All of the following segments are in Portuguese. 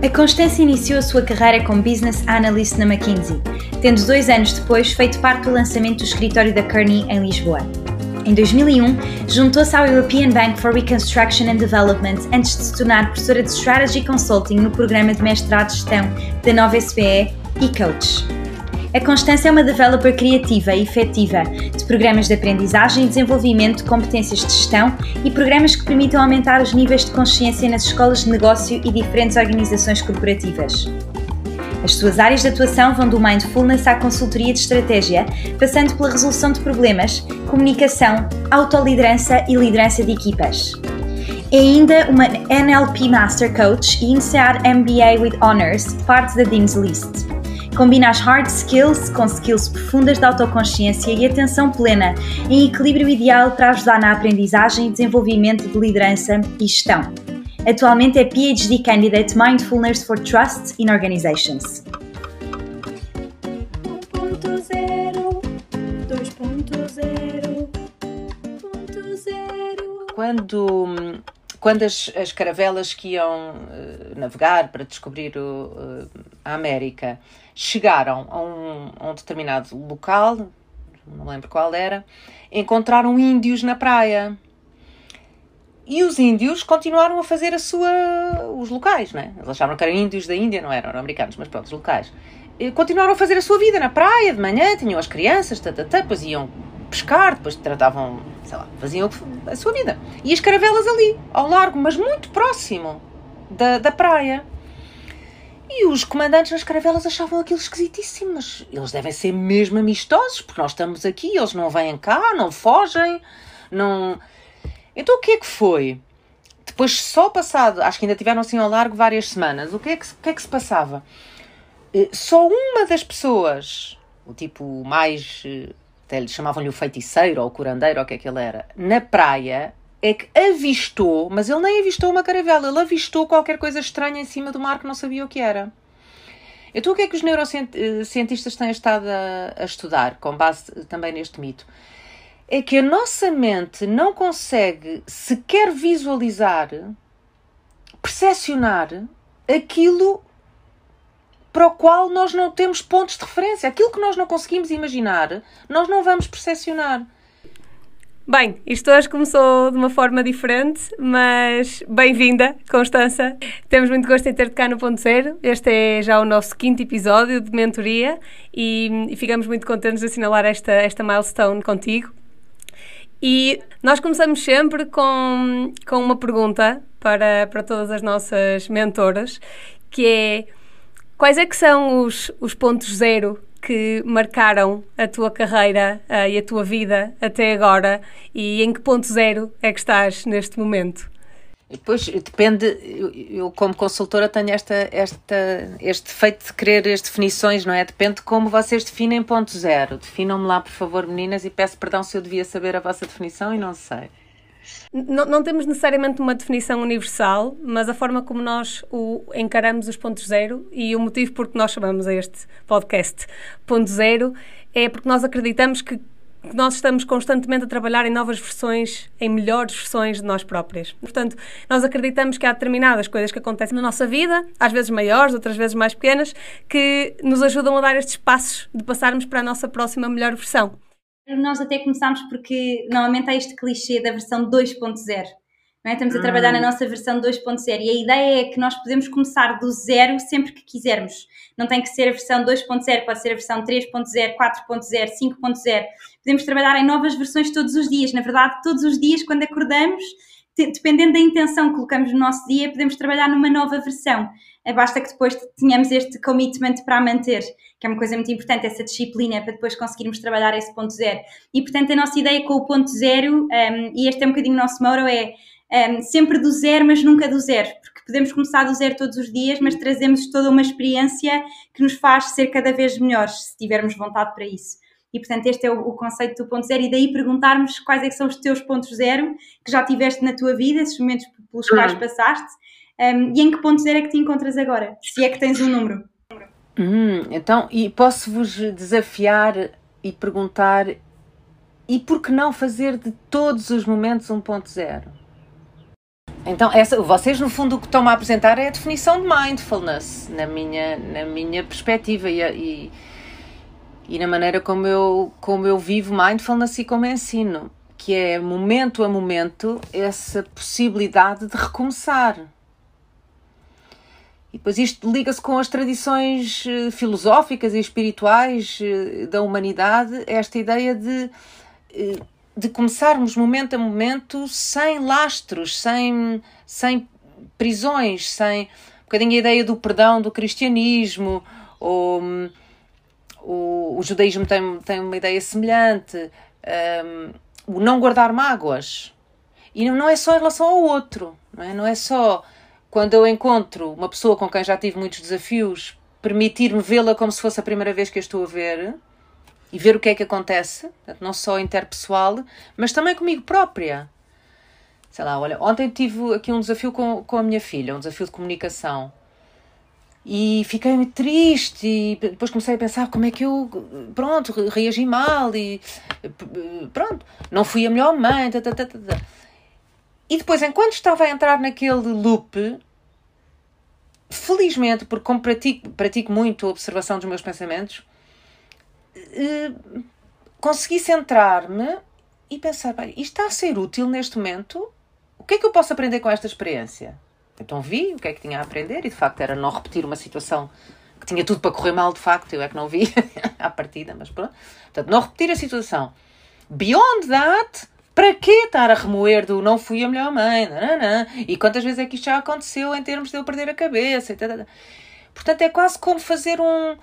A Constância iniciou a sua carreira como Business Analyst na McKinsey, tendo dois anos depois feito parte do lançamento do escritório da Kearney em Lisboa. Em 2001, juntou-se ao European Bank for Reconstruction and Development antes de se tornar professora de Strategy Consulting no programa de mestrado de gestão da nova SPE e Coach. A Constância é uma developer criativa e efetiva de programas de aprendizagem e desenvolvimento de competências de gestão e programas que permitam aumentar os níveis de consciência nas escolas de negócio e diferentes organizações corporativas. As suas áreas de atuação vão do mindfulness à consultoria de estratégia, passando pela resolução de problemas, comunicação, autoliderança e liderança de equipas. É ainda uma NLP Master Coach e INSEAD MBA with Honors, parte da Dean's List. Combina as hard skills com skills profundas de autoconsciência e atenção plena, em equilíbrio ideal para ajudar na aprendizagem e desenvolvimento de liderança e gestão. Atualmente é PhD Candidate Mindfulness for Trust in Organizations. 1.0, 2.0, Quando quando as, as caravelas que iam uh, navegar para descobrir o, uh, a América chegaram a um, a um determinado local, não lembro qual era, encontraram índios na praia. E os índios continuaram a fazer a sua, os locais, né? Eles achavam que eram índios da Índia, não eram, eram americanos, mas pronto, os locais. E continuaram a fazer a sua vida na praia de manhã, tinham as crianças, tá, tá, depois iam pescar, depois tratavam, sei lá, faziam a sua vida. E as caravelas ali, ao largo, mas muito próximo da, da praia. E os comandantes nas caravelas achavam aquilo esquisitíssimo, mas eles devem ser mesmo amistosos, porque nós estamos aqui, eles não vêm cá, não fogem, não. Então o que é que foi? Depois, só passado, acho que ainda tiveram assim ao largo várias semanas, o que é que, que, é que se passava? Eh, só uma das pessoas, o tipo mais eh, até lhe chamavam-lhe o feiticeiro ou o curandeiro, ou o que é que ele era, na praia, é que avistou, mas ele nem avistou uma caravela, ele avistou qualquer coisa estranha em cima do mar que não sabia o que era. Então, o que é que os neurocientistas têm estado a, a estudar, com base também neste mito? É que a nossa mente não consegue sequer visualizar, percepcionar aquilo para o qual nós não temos pontos de referência. Aquilo que nós não conseguimos imaginar, nós não vamos percepcionar. Bem, isto hoje começou de uma forma diferente, mas bem-vinda, Constança. Temos muito gosto em ter-te cá no Ponto Zero. Este é já o nosso quinto episódio de mentoria e, e ficamos muito contentes de assinalar esta, esta milestone contigo. E nós começamos sempre com, com uma pergunta para, para todas as nossas mentoras, que é Quais é que são os, os pontos zero que marcaram a tua carreira uh, e a tua vida até agora e em que ponto zero é que estás neste momento? Depois depende, eu, eu, como consultora tenho esta, esta, este defeito de querer as definições, não é? Depende de como vocês definem ponto zero. Definam-me lá, por favor, meninas, e peço perdão se eu devia saber a vossa definição e não sei. Não, não, temos necessariamente uma definição universal, mas a forma como nós o encaramos os pontos zero e o motivo por que nós chamamos a este podcast ponto zero é porque nós acreditamos que nós estamos constantemente a trabalhar em novas versões, em melhores versões de nós próprias. Portanto, nós acreditamos que há determinadas coisas que acontecem na nossa vida, às vezes maiores, outras vezes mais pequenas, que nos ajudam a dar estes passos de passarmos para a nossa próxima melhor versão nós até começámos porque normalmente há este clichê da versão 2.0. É? Estamos a trabalhar na hum. nossa versão 2.0 e a ideia é que nós podemos começar do zero sempre que quisermos. Não tem que ser a versão 2.0, pode ser a versão 3.0, 4.0, 5.0. Podemos trabalhar em novas versões todos os dias. Na verdade, todos os dias, quando acordamos, dependendo da intenção que colocamos no nosso dia, podemos trabalhar numa nova versão. É, basta que depois tenhamos este commitment para manter, que é uma coisa muito importante, essa disciplina para depois conseguirmos trabalhar esse ponto zero. E portanto, a nossa ideia com o ponto zero, um, e este é um bocadinho o nosso motto, é um, sempre do zero, mas nunca do zero, porque podemos começar do zero todos os dias, mas trazemos toda uma experiência que nos faz ser cada vez melhores, se tivermos vontade para isso. E, portanto, este é o, o, conceito do ponto zero. E daí perguntarmos quais é são os teus pontos zero que já tiveste na tua vida, esses momentos pelos quais uhum. passaste, um, e em que ponto zero é que te encontras agora, se é que tens um número. Hum, então, e posso-vos desafiar e perguntar e por que não fazer de todos os momentos um ponto zero? então, essa, vocês, no fundo, o que estão a apresentar é a definição de mindfulness, na minha, na minha perspectiva e, e, e na maneira como eu, como eu vivo mindfulness e como ensino, que é momento a momento essa possibilidade de recomeçar. E depois isto liga-se com as tradições eh, filosóficas e espirituais eh, da humanidade, esta ideia de eh, de começarmos momento a momento sem lastros, sem, sem prisões, sem um bocadinho a ideia do perdão do cristianismo, ou, o, o judaísmo tem, tem uma ideia semelhante, um, o não guardar mágoas. E não é só em relação ao outro, não é, não é só quando eu encontro uma pessoa com quem já tive muitos desafios, permitir-me vê-la como se fosse a primeira vez que a estou a ver e ver o que é que acontece, não só interpessoal, mas também comigo própria. Sei lá, olha, ontem tive aqui um desafio com, com a minha filha, um desafio de comunicação. E fiquei triste e depois comecei a pensar como é que eu, pronto, reagi mal e pronto, não fui a melhor mãe. Tata, tata, tata. E depois, enquanto estava a entrar naquele loop, felizmente, porque como pratico, pratico muito a observação dos meus pensamentos, uh, consegui centrar-me e pensar, bem, isto está a ser útil neste momento? O que é que eu posso aprender com esta experiência? Então vi o que é que tinha a aprender e de facto era não repetir uma situação que tinha tudo para correr mal, de facto, eu é que não vi à partida, mas pronto. Portanto, não repetir a situação. Beyond that, para que estar a remoer do não fui a melhor mãe? E quantas vezes é que isto já aconteceu em termos de eu perder a cabeça? Portanto, é quase como fazer um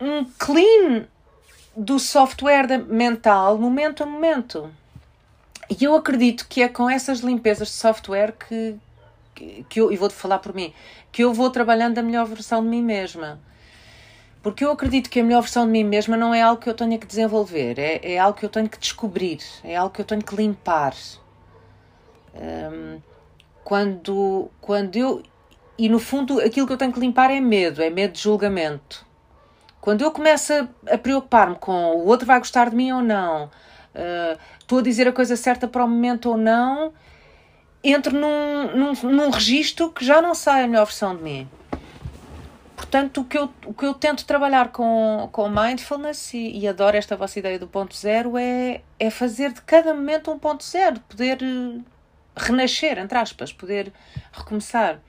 um clean do software mental momento a momento. E eu acredito que é com essas limpezas de software que, que, eu, e vou-te falar por mim, que eu vou trabalhando a melhor versão de mim mesma. Porque eu acredito que a melhor versão de mim mesma não é algo que eu tenha que desenvolver, é, é algo que eu tenho que descobrir, é algo que eu tenho que limpar. Um, quando, quando eu. E no fundo, aquilo que eu tenho que limpar é medo, é medo de julgamento. Quando eu começo a, a preocupar-me com o outro vai gostar de mim ou não, uh, estou a dizer a coisa certa para o momento ou não, entro num, num, num registro que já não sai a melhor versão de mim. Portanto, o que eu, o que eu tento trabalhar com, com mindfulness e, e adoro esta vossa ideia do ponto zero é, é fazer de cada momento um ponto zero, poder eh, renascer, entre aspas, poder recomeçar.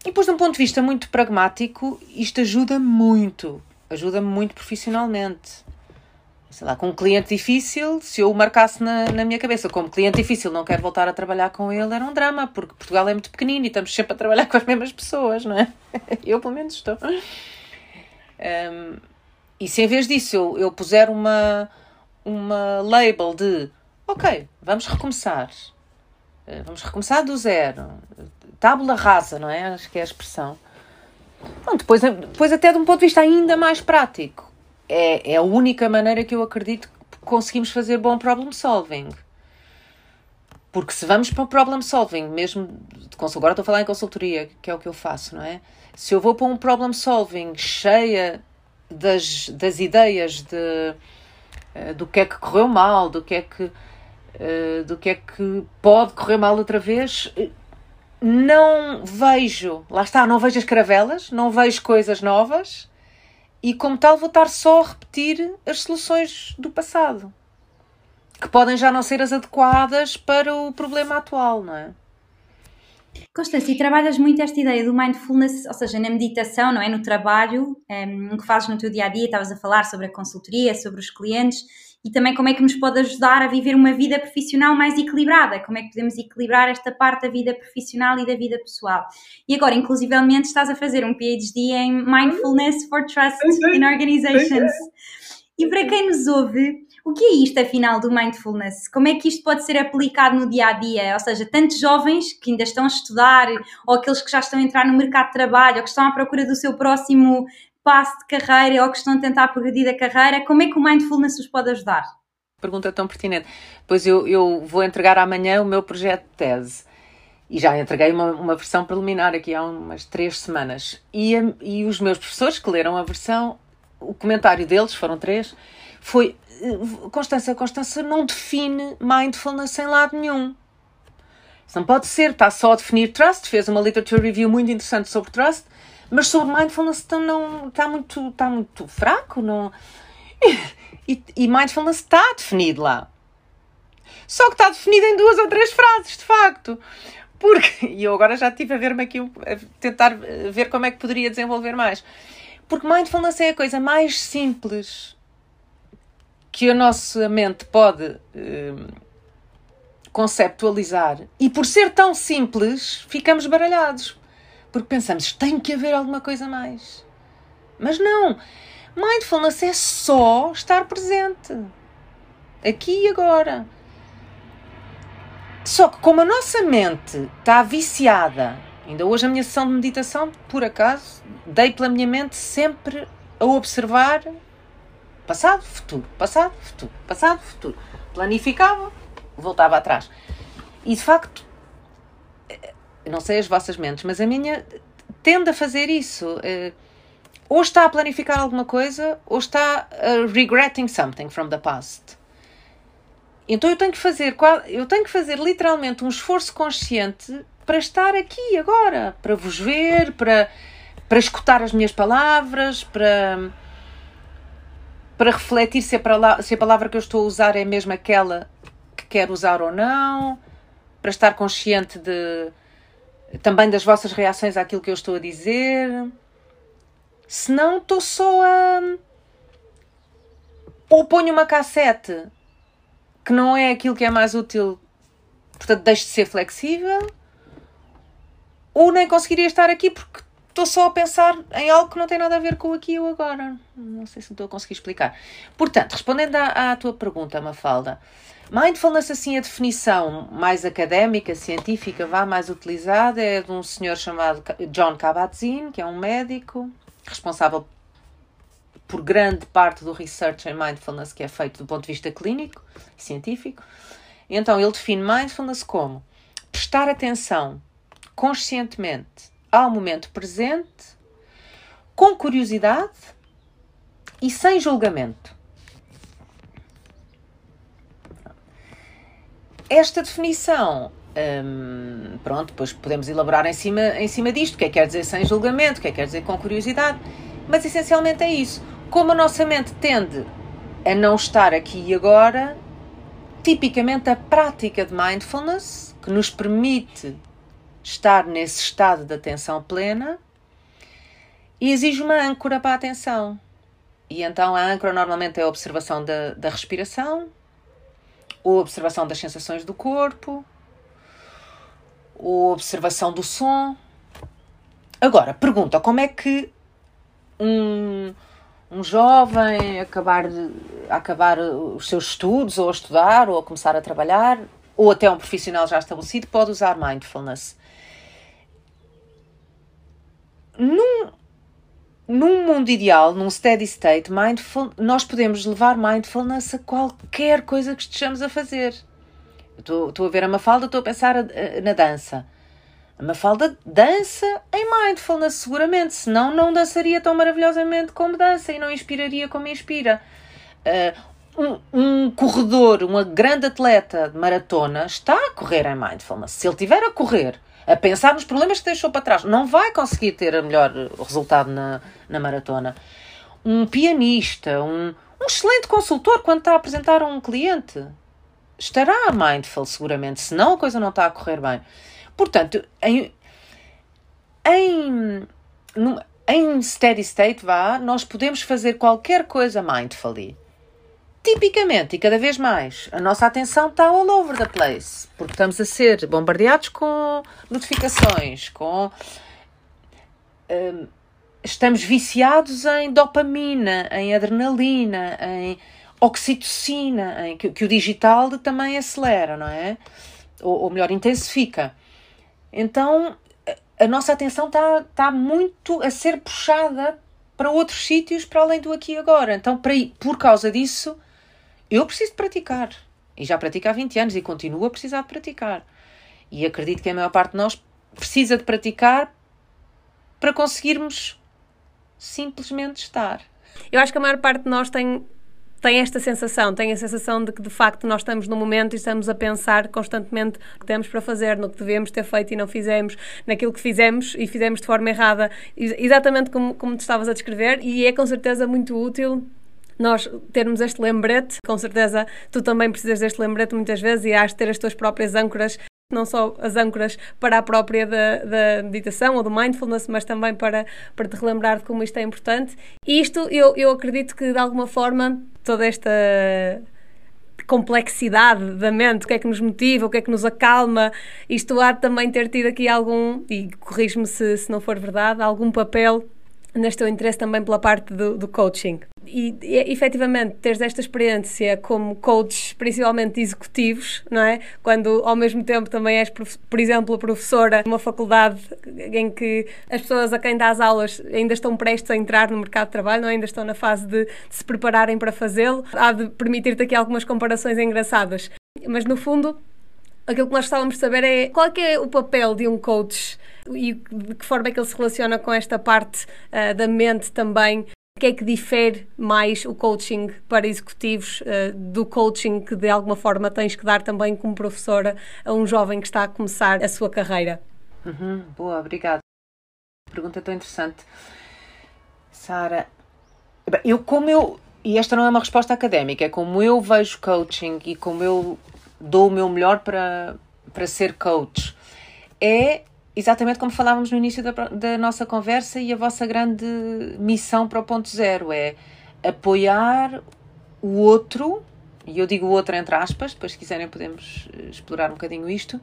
E depois, de um ponto de vista muito pragmático, isto ajuda muito. Ajuda-me muito profissionalmente. Sei lá, com um cliente difícil, se eu o marcasse na, na minha cabeça como cliente difícil, não quero voltar a trabalhar com ele, era um drama, porque Portugal é muito pequenino e estamos sempre a trabalhar com as mesmas pessoas, não é? Eu, pelo menos, estou. Um, e se em vez disso eu, eu puser uma, uma label de ok, vamos recomeçar, eh, vamos recomeçar do zero, tábula rasa, não é? Acho que é a expressão. Bom, depois, depois, até de um ponto de vista ainda mais prático, é, é a única maneira que eu acredito que conseguimos fazer bom problem solving. Porque se vamos para o problem solving, mesmo agora estou a falar em consultoria, que é o que eu faço, não é? Se eu vou para um problem solving cheia das, das ideias de, uh, do que é que correu mal, do que é que, uh, do que é que pode correr mal outra vez, não vejo, lá está, não vejo as caravelas, não vejo coisas novas e, como tal, vou estar só a repetir as soluções do passado que podem já não ser as adequadas para o problema atual, não é? Constância, e trabalhas muito esta ideia do mindfulness, ou seja, na meditação, não é? No trabalho, um, ehm, que fazes no teu dia a dia, estavas a falar sobre a consultoria, sobre os clientes e também como é que nos pode ajudar a viver uma vida profissional mais equilibrada, como é que podemos equilibrar esta parte da vida profissional e da vida pessoal. E agora, inclusivamente, estás a fazer um PhD em Mindfulness for Trust in Organizations. E para quem nos ouve, o que é isto afinal do mindfulness? Como é que isto pode ser aplicado no dia a dia? Ou seja, tantos jovens que ainda estão a estudar, ou aqueles que já estão a entrar no mercado de trabalho, ou que estão à procura do seu próximo passo de carreira ou que estão a tentar progredir a carreira, como é que o mindfulness os pode ajudar? Pergunta tão pertinente. Pois eu, eu vou entregar amanhã o meu projeto de tese. E já entreguei uma, uma versão preliminar aqui há umas três semanas. E, e os meus professores que leram a versão, o comentário deles, foram três, foi Constança, Constança não define mindfulness em lado nenhum. Não pode ser, está só a definir trust, fez uma literature review muito interessante sobre trust, mas sobre mindfulness então não, está, muito, está muito fraco. Não... E, e mindfulness está definido lá. Só que está definido em duas ou três frases, de facto. Porque, e eu agora já estive a ver-me aqui, a tentar ver como é que poderia desenvolver mais. Porque mindfulness é a coisa mais simples que a nossa mente pode uh, conceptualizar. E por ser tão simples, ficamos baralhados. Porque pensamos, tem que haver alguma coisa mais. Mas não. Mindfulness é só estar presente. Aqui e agora. Só que como a nossa mente está viciada, ainda hoje a minha sessão de meditação, por acaso, dei pela minha mente sempre a observar passado, futuro, passado, futuro, passado, futuro. Planificava, voltava atrás. E de facto, não sei as vossas mentes, mas a minha tende a fazer isso. Eh, ou está a planificar alguma coisa, ou está a regretting something from the past. Então eu tenho que fazer, eu tenho que fazer literalmente um esforço consciente para estar aqui agora, para vos ver, para, para escutar as minhas palavras, para, para refletir se a, se a palavra que eu estou a usar é mesmo aquela que quero usar ou não, para estar consciente de também das vossas reações àquilo que eu estou a dizer. Se não, estou só a. Ou ponho uma cassete que não é aquilo que é mais útil, portanto, deixo de ser flexível, ou nem conseguiria estar aqui porque estou só a pensar em algo que não tem nada a ver com aqui e o agora. Não sei se estou a conseguir explicar. Portanto, respondendo à, à tua pergunta, Mafalda, mindfulness, assim, a definição mais académica, científica, vá mais utilizada, é de um senhor chamado John Kabat-Zinn, que é um médico responsável por grande parte do research em mindfulness que é feito do ponto de vista clínico e científico. Então, ele define mindfulness como prestar atenção conscientemente ao momento presente, com curiosidade e sem julgamento. Esta definição, hum, pronto, depois podemos elaborar em cima, em cima disto, o que é que quer dizer sem julgamento, o que é que quer dizer com curiosidade, mas essencialmente é isso como a nossa mente tende a não estar aqui e agora, tipicamente a prática de mindfulness, que nos permite estar nesse estado de atenção plena, exige uma âncora para a atenção. E então a âncora normalmente é a observação da, da respiração, a observação das sensações do corpo, a observação do som. Agora, pergunta como é que um, um jovem acabar, de, acabar os seus estudos, ou a estudar, ou a começar a trabalhar, ou até um profissional já estabelecido, pode usar mindfulness. Num, num mundo ideal, num steady state, mindful, nós podemos levar mindfulness a qualquer coisa que estejamos a fazer. Estou, a ver a Mafalda, estou a pensar a, a, na dança. A Mafalda dança em mindfulness, seguramente, senão não dançaria tão maravilhosamente como dança e não inspiraria como inspira. Uh, um, um, corredor, uma grande atleta de maratona, está a correr em mindfulness. Se ele estiver a correr, a pensar nos problemas que deixou para trás, não vai conseguir ter o melhor resultado na, na maratona. Um pianista, um, um excelente consultor, quando está a apresentar a um cliente, estará mindful, seguramente, senão a coisa não está a correr bem. Portanto, em, em, em steady state, vá, nós podemos fazer qualquer coisa mindfully. Tipicamente, e cada vez mais, a nossa atenção está all over the place, porque estamos a ser bombardeados com notificações, com. Um, estamos viciados em dopamina, em adrenalina, em oxitocina, em, que, que o digital também acelera, não é? Ou, ou melhor, intensifica. Então a nossa atenção está tá muito a ser puxada para outros sítios para além do aqui e agora. Então, para, por causa disso, eu preciso de praticar. E já pratico há 20 anos e continuo a precisar de praticar. E acredito que a maior parte de nós precisa de praticar para conseguirmos simplesmente estar. Eu acho que a maior parte de nós tem tem esta sensação, tem a sensação de que de facto nós estamos no momento e estamos a pensar constantemente o que temos para fazer, no que devemos ter feito e não fizemos, naquilo que fizemos e fizemos de forma errada, exatamente como, como te estavas a descrever, e é com certeza muito útil nós termos este lembrete, com certeza tu também precisas deste lembrete muitas vezes e has de ter as tuas próprias âncoras não só as âncoras para a própria da, da, meditação ou do mindfulness, mas também para, para te relembrar de como isto é importante. E isto, eu, eu acredito que de alguma forma toda esta complexidade da mente, o que é que nos motiva, o que é que nos acalma, isto há de também ter tido aqui algum, e corrijo-me se, se não for verdade, algum papel neste teu interesse também pela parte do, do coaching. E, e efetivamente teres esta experiência como coaches, principalmente executivos, não é? Quando ao mesmo tempo também és, por exemplo, professora numa faculdade em que as pessoas a quem dás aulas ainda estão prestes a entrar no mercado de trabalho, não é? ainda estão na fase de, de se prepararem para fazê-lo, há de permitir-te aqui algumas comparações engraçadas. Mas no fundo, aquilo que nós gostávamos de saber é qual é, é o papel de um coach e de que forma é que ele se relaciona com esta parte uh, da mente também. O que é que difere mais o coaching para executivos uh, do coaching que de alguma forma tens que dar também como professora a um jovem que está a começar a sua carreira? Uhum, boa, obrigada. Pergunta tão interessante. Sara, eu como eu, e esta não é uma resposta académica, é como eu vejo coaching e como eu dou o meu melhor para, para ser coach, é exatamente como falávamos no início da, da nossa conversa e a vossa grande missão para o ponto zero é apoiar o outro, e eu digo o outro entre aspas, depois se quiserem podemos eh, explorar um bocadinho isto,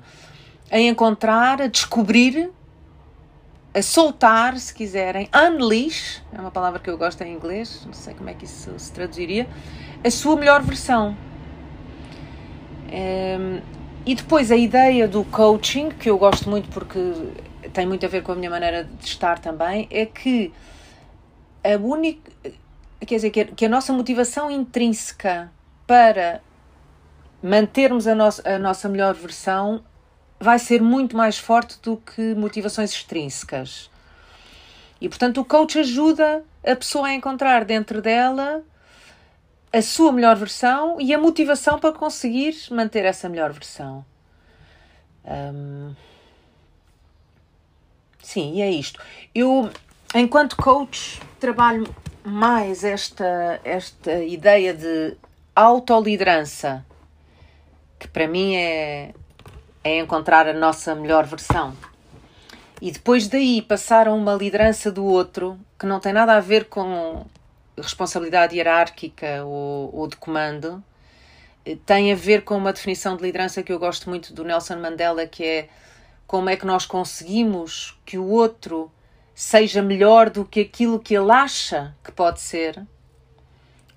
a encontrar, a descobrir, a soltar, se quiserem, unleash, é uma palavra que eu gosto em inglês, não sei como é que isso se traduziria, a sua melhor versão. Um, e depois a ideia do coaching, que eu gosto muito porque tem muito a ver com a minha maneira de estar também, é que a única. Quer dizer, que a, nossa motivação intrínseca para mantermos a, nossa a nossa melhor versão vai ser muito mais forte do que motivações extrínsecas. E portanto, o coach ajuda a pessoa a encontrar dentro dela a sua melhor versão e a motivação para conseguir manter essa melhor versão. Um, sim, e é isto. Eu, enquanto coach, trabalho mais esta, esta ideia de autoliderança, que para mim é, é encontrar a nossa melhor versão. E depois daí passar a uma liderança do outro, que não tem nada a ver com responsabilidade hierárquica ou, ou de comando eh, tem a ver com uma definição de liderança que eu gosto muito do Nelson Mandela, que é como é que nós conseguimos que o outro seja melhor do que aquilo que ele acha que pode ser.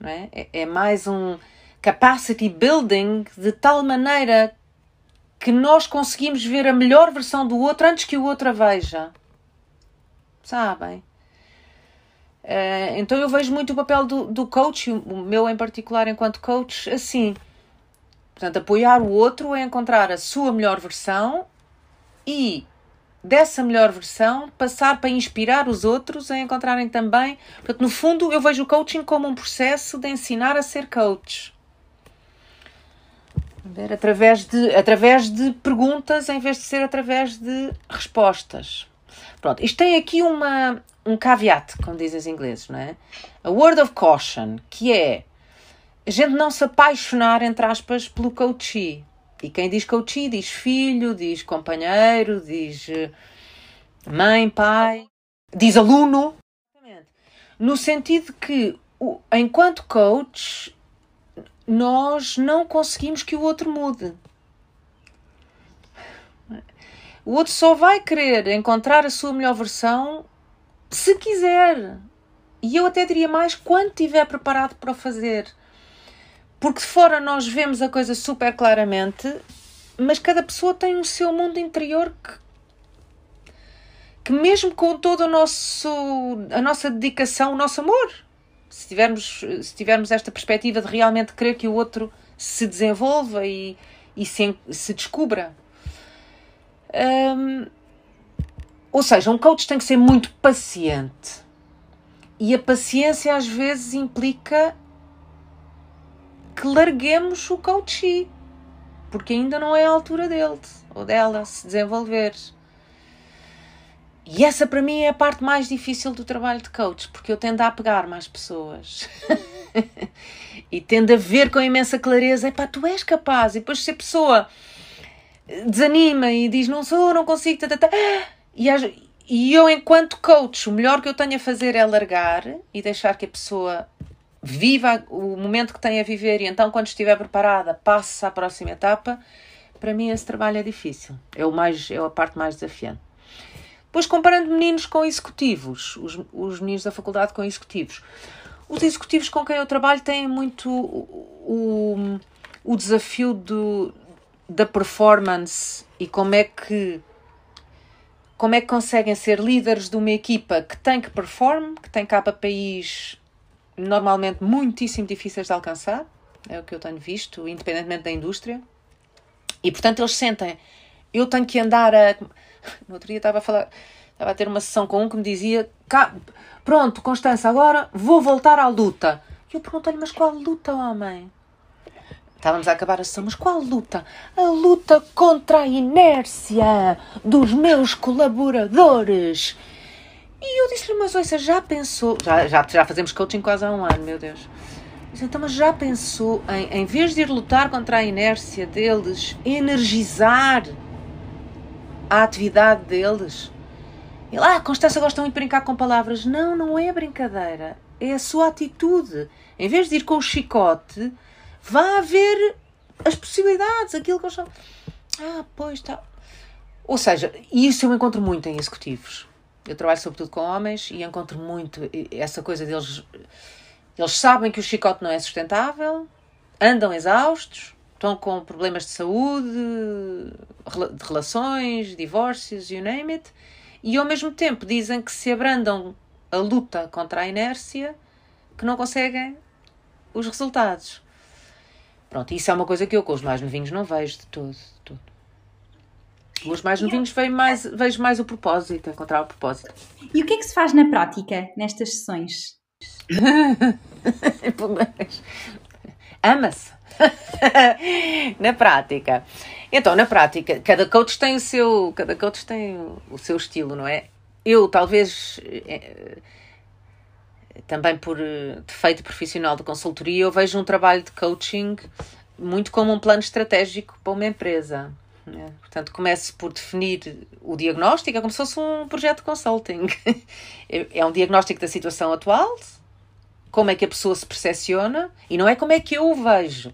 É? é, é mais um capacity building de tal maneira que nós conseguimos ver a melhor versão do outro antes que o outro a veja. Sabem? Uh, então eu vejo muito o papel do, do coach, o meu em particular enquanto coach, assim. Portanto, apoiar o outro a encontrar a sua melhor versão e dessa melhor versão passar para inspirar os outros a encontrarem também. Portanto, no fundo, eu vejo o coaching como um processo de ensinar a ser coach. Através, de, através de perguntas em vez de ser através de respostas. Pronto, isto tem aqui uma, um caveat, como dizem os ingleses, não é? A word of caution, que é a gente não se apaixonar, entre aspas, pelo coachee. E quem diz coachee diz filho, diz companheiro, diz eh, mãe, pai, diz aluno. No sentido que, enquanto coach, nós não conseguimos que o outro mude. O outro só vai querer encontrar a sua melhor versão se quiser. E eu até diria mais quando estiver preparado para o fazer. Porque de fora nós vemos a coisa super claramente, mas cada pessoa tem o seu mundo interior que que mesmo com todo o nosso a nossa dedicação, o nosso amor, se tivermos se tivermos esta perspectiva de realmente querer que o outro se desenvolva e, e se, se descubra. Ou seja, um coach tem que ser muito paciente. E a paciência às vezes implica que larguemos o coaching, porque ainda não é a altura dele ou dela se desenvolver. E essa para mim é a parte mais difícil do trabalho de coach, porque eu tendo a pegar mais pessoas. e tendo a ver com imensa clareza, epá, tu és capaz, e depois se a pessoa desanima e diz não sou, não consigo, tá, tá, tá, e, e eu enquanto coach, o melhor que eu tenho a fazer é largar e deixar que a pessoa viva o momento que tem a viver e então quando estiver preparada passe à próxima etapa, para mim esse trabalho é difícil, é, o mais, é a parte mais desafiante. Depois comparando meninos com executivos, os, os meninos da faculdade com executivos, os executivos com quem eu trabalho têm muito o, o, o desafio do, da performance e como é que como é que conseguem ser líderes de uma equipa que tem que perform, que tem KPIs normalmente muitíssimo difíceis de alcançar, é o que eu tenho visto, independentemente da indústria, e portanto eles sentem, eu tenho que andar a. No outro dia estava a falar, estava a ter uma sessão com um que me dizia: Pronto, Constança, agora vou voltar à luta. E eu perguntei-lhe: Mas qual luta, homem? Estávamos a acabar a sessão, mas qual luta? A luta contra a inércia dos meus colaboradores. E eu disse-lhe, mas ouça, já pensou... Já, já, já fazemos coaching quase há um ano, meu Deus. Então, mas já pensou em, em vez de ir lutar contra a inércia deles, energizar a atividade deles? E lá, ah, Constância gosta muito de brincar com palavras. Não, não é brincadeira. É a sua atitude. Em vez de ir com o chicote, vá ver as possibilidades, aquilo que eu chamo. Ah, pois está. Ou seja, isso eu encontro muito em executivos. Eu trabalho sobretudo com homens e encontro muito essa coisa deles. Eles sabem que o chicote não é sustentável, andam exaustos, estão com problemas de saúde, de relações, divórcios, you name it, e ao mesmo tempo dizem que se abrandam a luta contra a inércia, que não conseguem os resultados. Pronto, isso é uma coisa que eu com os mais novinhos não vejo de todo. De todo. Os mais novinhos vejo mais, vejo mais o propósito, encontrar o propósito. E o que é que se faz na prática nestas sessões? Ama-se. na prática. Então, na prática, cada coach tem o seu, cada coach tem o seu estilo, não é? Eu talvez é, também por eh, defeito profissional de consultoria, eu vejo um trabalho de coaching muito como um plano estratégico para uma empresa. Né? Portanto, começo por definir o diagnóstico, é como se fosse um projeto de consulting. é um diagnóstico da situação atual, como é que a pessoa se percepciona, e não é como é que eu o vejo.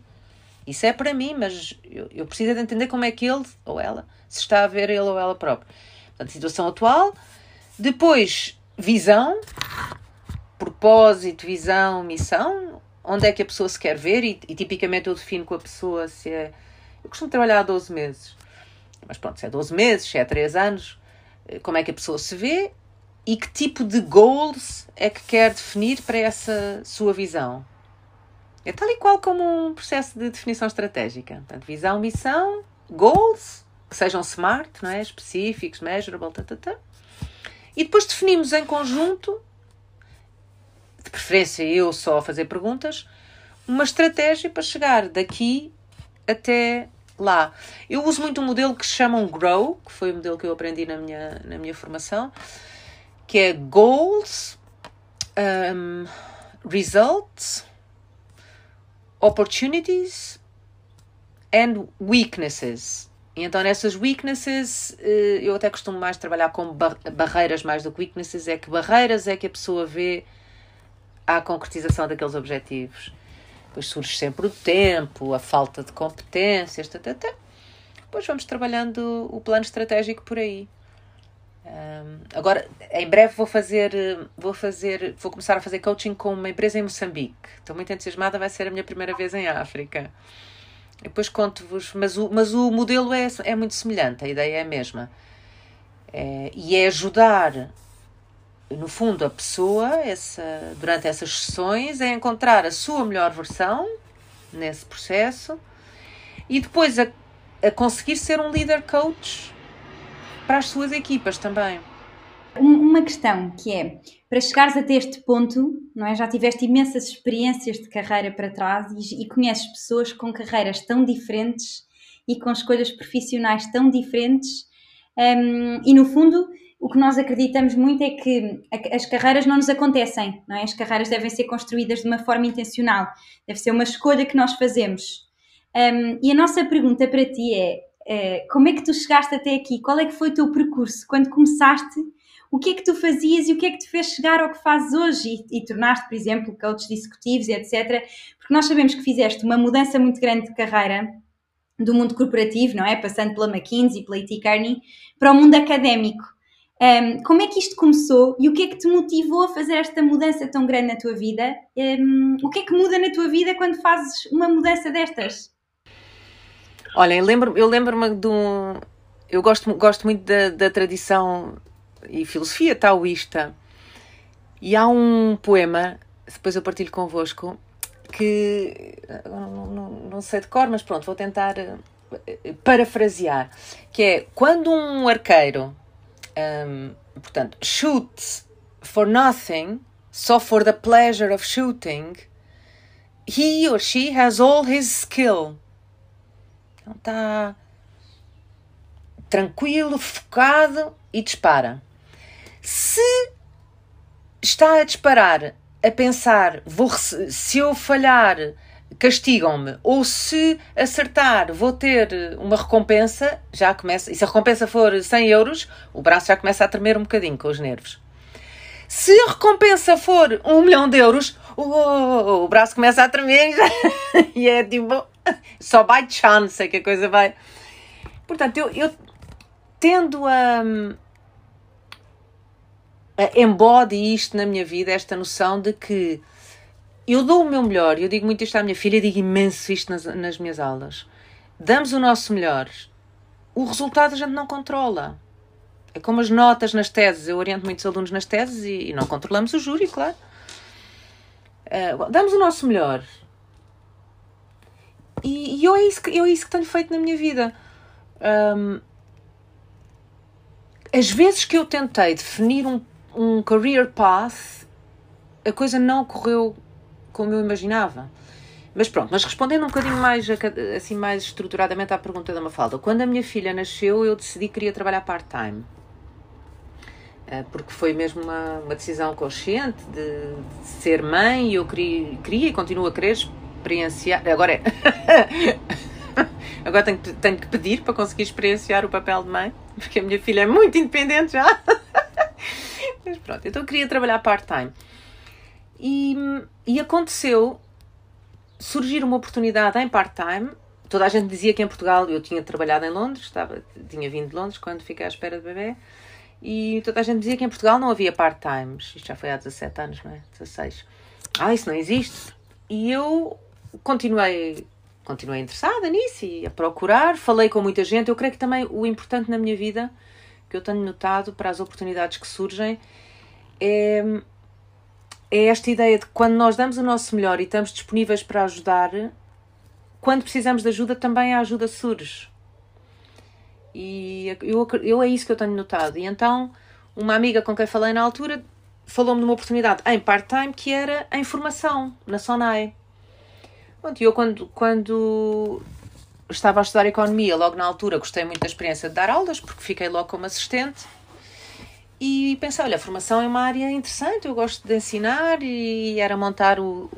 Isso é para mim, mas eu, eu preciso de entender como é que ele ou ela se está a ver ele ou ela próprio. Portanto, situação atual. Depois, visão, propósito, visão, missão, onde é que a pessoa se quer ver e, e, tipicamente eu defino com a pessoa se é. Eu costumo trabalhar há 12 meses, mas pronto, se é 12 meses, se é 3 anos, eh, como é que a pessoa se vê e que tipo de goals é que quer definir para essa sua visão. É tal e qual como um processo de definição estratégica. Portanto, visão, missão, goals, que sejam smart, não é? específicos, measurable, tá, tá. e depois definimos em conjunto de preferência eu só a fazer perguntas, uma estratégia para chegar daqui até lá. Eu uso muito um modelo que se chama um GROW, que foi o modelo que eu aprendi na minha, na minha formação, que é Goals, um, Results, Opportunities and Weaknesses. E então, nessas weaknesses, eh, eu até costumo mais trabalhar com barreiras mais do que weaknesses, é que barreiras é que a pessoa vê à concretização daqueles objetivos. Depois surge sempre o tempo, a falta de competências, tata, tata. depois vamos trabalhando o plano estratégico por aí. Um, agora, em breve vou fazer, vou fazer, vou começar a fazer coaching com uma empresa em Moçambique. Estou muito entusiasmada, vai ser a minha primeira vez em África. Depois conto-vos, mas o, mas o modelo é, é muito semelhante, a ideia é a mesma. É, e é ajudar no fundo, a pessoa, essa, durante essas sessões, é encontrar a sua melhor versão nesse processo e depois a, a conseguir ser um líder coach para as suas equipas também. Uma questão que é, para chegares até este ponto, não é? Já tiveste imensas experiências de carreira para trás e, e conheces pessoas com carreiras tão diferentes e com escolhas profissionais tão diferentes um, e no fundo o que nós acreditamos muito é que as carreiras não nos acontecem, não é? As carreiras devem ser construídas de uma forma intencional, deve ser uma escolha que nós fazemos. Um, e a nossa pergunta para ti é, é, como é que tu chegaste até aqui? Qual é que foi o teu percurso? Quando começaste, o que é que tu fazias e o que é que te fez chegar ao que fazes hoje e, e tornaste, por exemplo, coaches executivos etc. Porque nós sabemos que fizeste uma mudança muito grande de carreira do mundo corporativo, não é? Passando pela McKinsey, pela IT Kearney, para o mundo académico. Um, como é que isto começou e o que é que te motivou a fazer esta mudança tão grande na tua vida? Um, o que é que muda na tua vida quando fazes uma mudança destas? Olha, eu lembro-me lembro de um. Eu gosto, gosto muito da, da tradição e filosofia taoísta. E há um poema, depois eu partilho convosco, que não, não, não sei de cor, mas pronto, vou tentar eh, parafrasear, que é quando um arqueiro, um, portanto, shoots for nothing, só for the pleasure of shooting, he or she has all his skill. Então está tranquilo, focado e dispara. Se está a disparar a pensar, vou, se eu falhar, castigam-me, ou se acertar, vou ter uma recompensa, já começa, e se a recompensa for 100 euros, o braço já começa a tremer um bocadinho com os nervos. Se a recompensa for um milhão de euros, o, o, braço começa a tremer e é tipo, só by chance é que a coisa vai. Portanto, eu, eu tendo a embody isto na minha vida, esta noção de que eu dou o meu melhor, eu digo muito isto à minha filha, digo imenso isto nas, nas minhas aulas. Damos o nosso melhor. O resultado a gente não controla. É como as notas nas teses. Eu oriento muitos alunos nas teses e, e não controlamos o júri, claro. Uh, damos o nosso melhor. E, e eu, é isso que, eu é isso que tenho feito na minha vida. Um, as vezes que eu tentei definir um um career path, a coisa não correu como eu imaginava. Mas pronto, mas respondendo um bocadinho mais, assim, mais estruturadamente à pergunta da Mafalda, quando a minha filha nasceu, eu decidi que queria trabalhar part-time. Eh, porque foi mesmo uma, uma decisão consciente de, de ser mãe e eu queria, queria e continuo a querer experienciar. Agora é. Agora tenho, tenho que pedir para conseguir experienciar o papel de mãe, porque a minha filha é muito independente já. Mas pronto, então eu queria trabalhar part-time. E, aconteceu surgir uma oportunidade em part-time. Toda a gente dizia que em Portugal eu tinha trabalhado em Londres, estava, tinha vindo de Londres quando fiquei à espera de bebê. E toda a gente dizia que em Portugal não havia part-times. Isto já foi há 17 anos, não é? 16. Ah, isso não existe. E eu continuei, continuei interessada nisso e a procurar. Falei com muita gente. Eu creio que também o importante na minha vida que eu tenho notado para as oportunidades que surgem é, é esta ideia de que quando nós damos o nosso melhor e estamos disponíveis para ajudar, quando precisamos de ajuda, também a ajuda surge. E eu, eu é isso que eu tenho notado. E então, uma amiga com quem falei na altura falou-me de uma oportunidade em part-time que era em formação, na Sonai. E eu, quando, quando estava a estudar economia logo na altura, gostei muito da experiência de dar aulas, porque fiquei logo como assistente. E pensei, olha, a formação é uma área interessante, eu gosto de ensinar e era montar o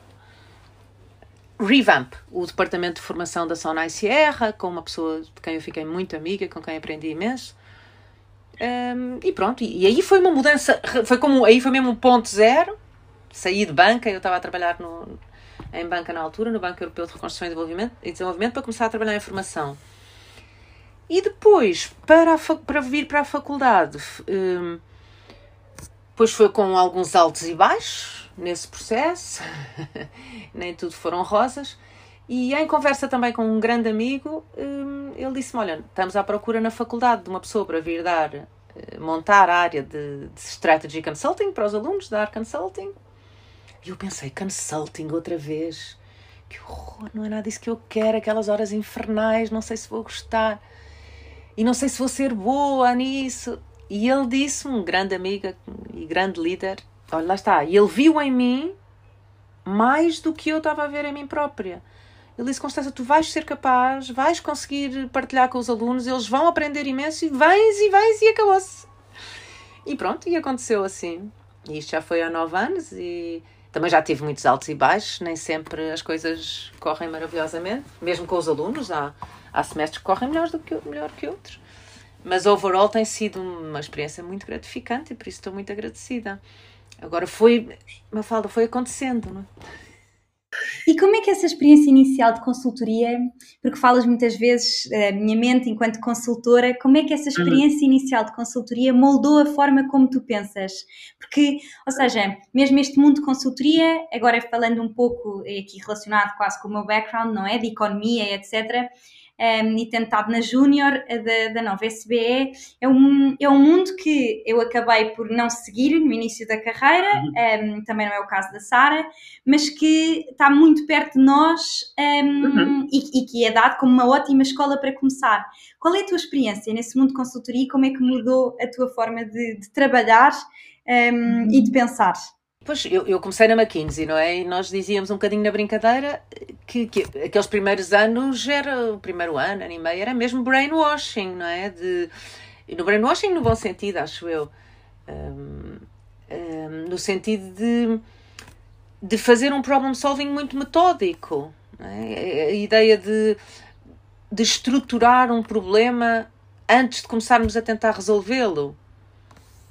Revamp, o departamento de formação da Sonai Sierra, com uma pessoa de quem eu fiquei muito amiga, com quem aprendi imenso. Um, e pronto, e, e, aí foi uma mudança, foi como, aí foi mesmo um ponto zero, saí de banca, eu estava a trabalhar no, em banca na altura, no Banco Europeu de Reconstrução e Desenvolvimento, e Desenvolvimento para começar a trabalhar em formação. E depois, para, para vir para a faculdade, um, depois foi com alguns altos e baixos nesse processo, nem tudo foram rosas. E em conversa também com um grande amigo, um, ele disse-me: Olha, estamos à procura na faculdade de uma pessoa para vir dar, eh, montar a área de, de Strategy Consulting para os alunos, dar consulting. E eu pensei, consulting outra vez. Que horror, não é nada disso que eu quero, aquelas horas infernais, não sei se vou gostar. E não sei se vou ser boa nisso. E ele disse, um grande amigo e grande líder, olha lá está, ele viu em mim mais do que eu estava a ver em mim própria. Ele disse, Constança, tu vais ser capaz, vais conseguir partilhar com os alunos, eles vão aprender imenso e vais e vais e acabou-se. E pronto, e aconteceu assim. E isto já foi há nove anos e também já tive muitos altos e baixos, nem sempre as coisas correm maravilhosamente, mesmo com os alunos, há, há semestres que correm melhor do que, melhor que outros. Mas overall tem sido uma experiência muito gratificante e por isso estou muito agradecida. Agora foi, uma falda foi acontecendo, não é? E como é que essa experiência inicial de consultoria, porque falas muitas vezes, a eh, minha mente enquanto consultora, como é que essa experiência uhum. inicial de consultoria moldou a forma como tu pensas? Porque, ou seja, mesmo este mundo de consultoria, agora falando um pouco é aqui relacionado quase com o meu background, não é? De economia, etc um, e tentado na Júnior da, da nova SBE. É um, é um mundo que eu acabei por não seguir no início da carreira, uhum. um, também não é o caso da Sara, mas que está muito perto de nós uhum. e, e, que é dado como uma ótima escola para começar. Qual é a tua experiência nesse mundo de consultoria e como é que mudou a tua forma de, de trabalhar uhum. e de pensar? Pois, eu, eu, comecei na McKinsey, não é? E nós dizíamos um bocadinho na brincadeira que, que aqueles primeiros anos era, o primeiro ano, ano e meio, era mesmo brainwashing, não é? De, no brainwashing no bom sentido, acho eu. Um, um, no sentido de, de fazer um problem solving muito metódico. É? A ideia de, de estruturar um problema antes de começarmos a tentar resolvê-lo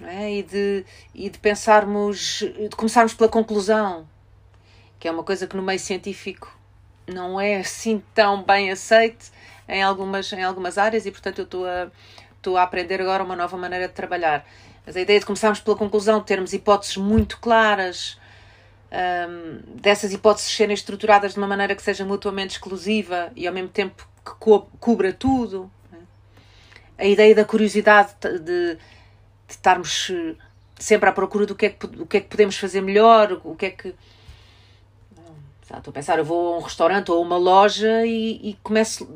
é? e, de, e de pensarmos, de começarmos pela conclusão, que é uma coisa que no meio científico não é assim tão bem aceite em algumas, em algumas áreas e, portanto, eu estou a, estou a aprender agora uma nova maneira de trabalhar. Mas a ideia de começarmos pela conclusão, termos hipóteses muito claras, um, dessas hipóteses serem estruturadas de uma maneira que seja mutuamente exclusiva e ao mesmo tempo que co cubra tudo. É? A ideia da curiosidade de, de estarmos sempre à procura do que é que, o que, é que podemos fazer melhor, o que é que. Estou a pensar, eu vou a um restaurante ou a uma loja e, e começo.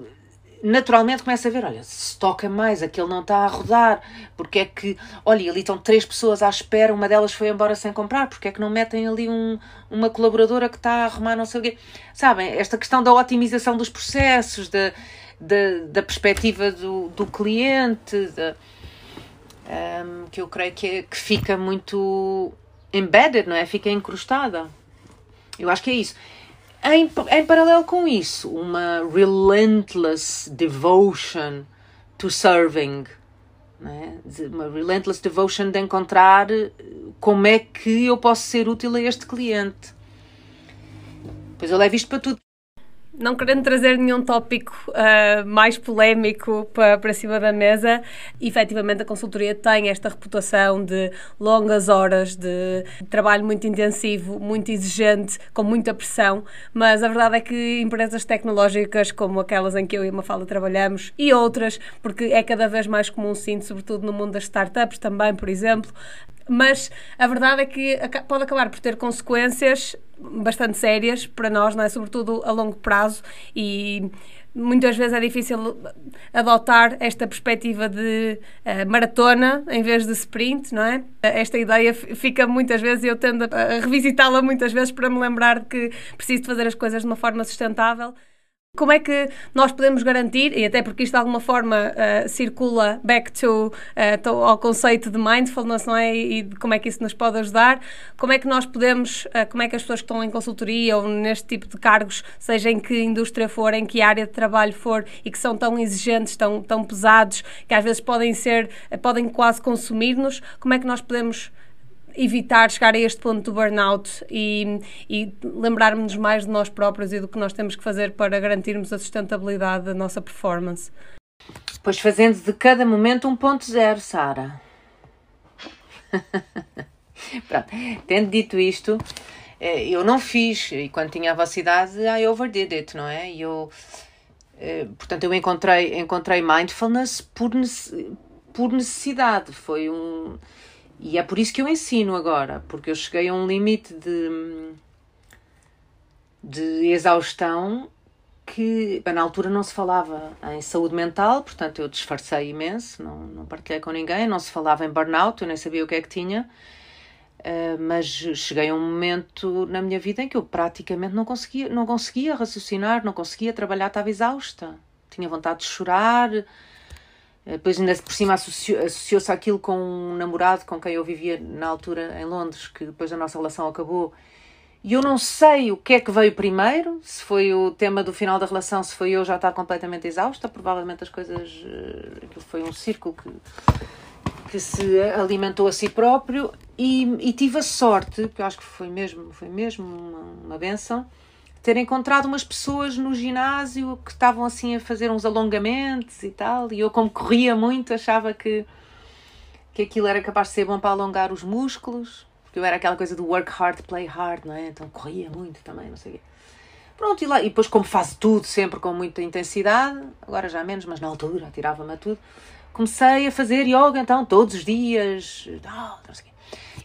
Naturalmente começo a ver, olha, se toca mais, aquele não está a rodar, porque é que, olha, ali estão três pessoas à espera, uma delas foi embora sem comprar, porque é que não metem ali um, uma colaboradora que está a arrumar não sei o quê. Sabem, esta questão da otimização dos processos, da, da, da perspectiva do, do cliente, da, um, que eu creio que, é, que fica muito embedded, não é? Fica encrustada. Eu acho que é isso. Em, em paralelo com isso, uma relentless devotion to serving. É? Uma relentless devotion de encontrar eh, como é que eu posso ser útil a este cliente. Pois eu levo isto para tudo não querendo trazer nenhum tópico uh, mais polémico para, para cima da mesa, efetivamente a consultoria tem esta reputação de longas horas, de trabalho muito intensivo, muito exigente, com muita pressão, mas a verdade é que empresas tecnológicas como aquelas em que eu e a Mafalda trabalhamos e outras, porque é cada vez mais comum, sim, sobretudo no mundo das startups também, por exemplo, mas a verdade é que pode acabar por ter consequências bastante sérias para nós, não é? sobretudo a longo prazo e muitas vezes é difícil adotar esta perspectiva de uh, maratona em vez de sprint, não é? Esta ideia fica muitas vezes, eu tendo a revisitá-la muitas vezes para me lembrar de que preciso de fazer as coisas de uma forma sustentável. Como é que nós podemos garantir, e até porque isto de alguma forma uh, circula back to, uh, to, ao conceito de mindfulness, não é? E de como é que isso nos pode ajudar, como é que nós podemos, uh, como é que as pessoas que estão em consultoria ou neste tipo de cargos, seja em que indústria for, em que área de trabalho for, e que são tão exigentes, tão, tão pesados, que às vezes podem ser, podem quase consumir-nos, como é que nós podemos evitar chegar a este ponto do burnout e, e lembrarmos mais de nós próprios e do que nós temos que fazer para garantirmos a sustentabilidade da nossa performance. Pois fazendo de cada momento um ponto zero, Sara. Pronto, tendo dito isto, eh, eu não fiz, e quando tinha a vossa idade, I overdid it, não é? Eu, eh, portanto, eu encontrei, encontrei mindfulness por, por necessidade. Foi um e é por isso que eu ensino agora, porque eu cheguei a um limite de, de exaustão que na altura não se falava em saúde mental, portanto eu disfarcei imenso, não, não partilhei com ninguém, não se falava em burnout, eu nem sabia o que é que tinha. Uh, mas cheguei a um momento na minha vida em que eu praticamente não conseguia, não conseguia raciocinar, não conseguia trabalhar, estava exausta. Tinha vontade de chorar. Uh, depois, ainda por cima, associou-se aquilo com um namorado com quem eu vivia na altura em Londres, que depois a nossa relação acabou. E eu não sei o que é que veio primeiro, se foi o tema do final da relação, se foi eu já estar completamente exausta, provavelmente as coisas. Uh, aquilo foi um círculo que que se alimentou a si próprio e, e tive a sorte, que eu acho que foi mesmo, foi mesmo uma, uma benção, ter encontrado umas pessoas no ginásio que estavam assim a fazer uns alongamentos e tal, e eu como corria muito achava que, que aquilo era capaz de ser bom para alongar os músculos, porque eu era aquela coisa do work hard, play hard, não é? Então corria muito também, não sei o quê. Pronto, e, lá, e depois como faço tudo sempre com muita intensidade, agora já menos, mas na altura tirava-me a tudo, comecei a fazer yoga então todos os dias.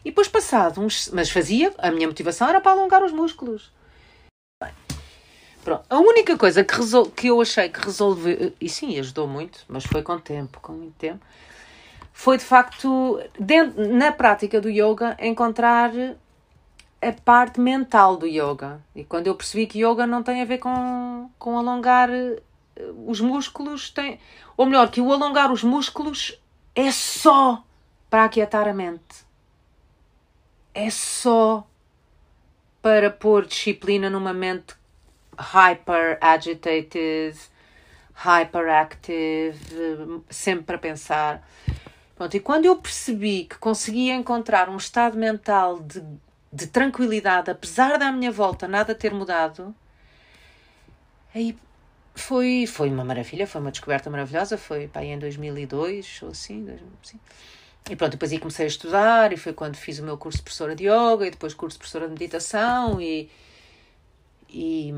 E depois passado uns. Mas fazia, a minha motivação era para alongar os músculos. Pronto. A única coisa que, resol, que eu achei que resolveu. E sim, ajudou muito, mas foi com tempo, com muito tempo. Foi de facto, dentro, na prática do yoga, encontrar a parte mental do yoga. E quando eu percebi que yoga não tem a ver com, com alongar os músculos têm. Ou melhor, que o alongar os músculos é só para aquietar a mente. É só para pôr disciplina numa mente hyper agitated, hyperactive, sempre a pensar. Pronto, e quando eu percebi que conseguia encontrar um estado mental de, de tranquilidade, apesar da minha volta nada ter mudado, aí foi, foi uma maravilha, foi uma descoberta maravilhosa. Foi pá, em 2002 ou assim, assim. E pronto, depois aí comecei a estudar, e foi quando fiz o meu curso de professora de yoga, e depois curso de professora de meditação, e. E,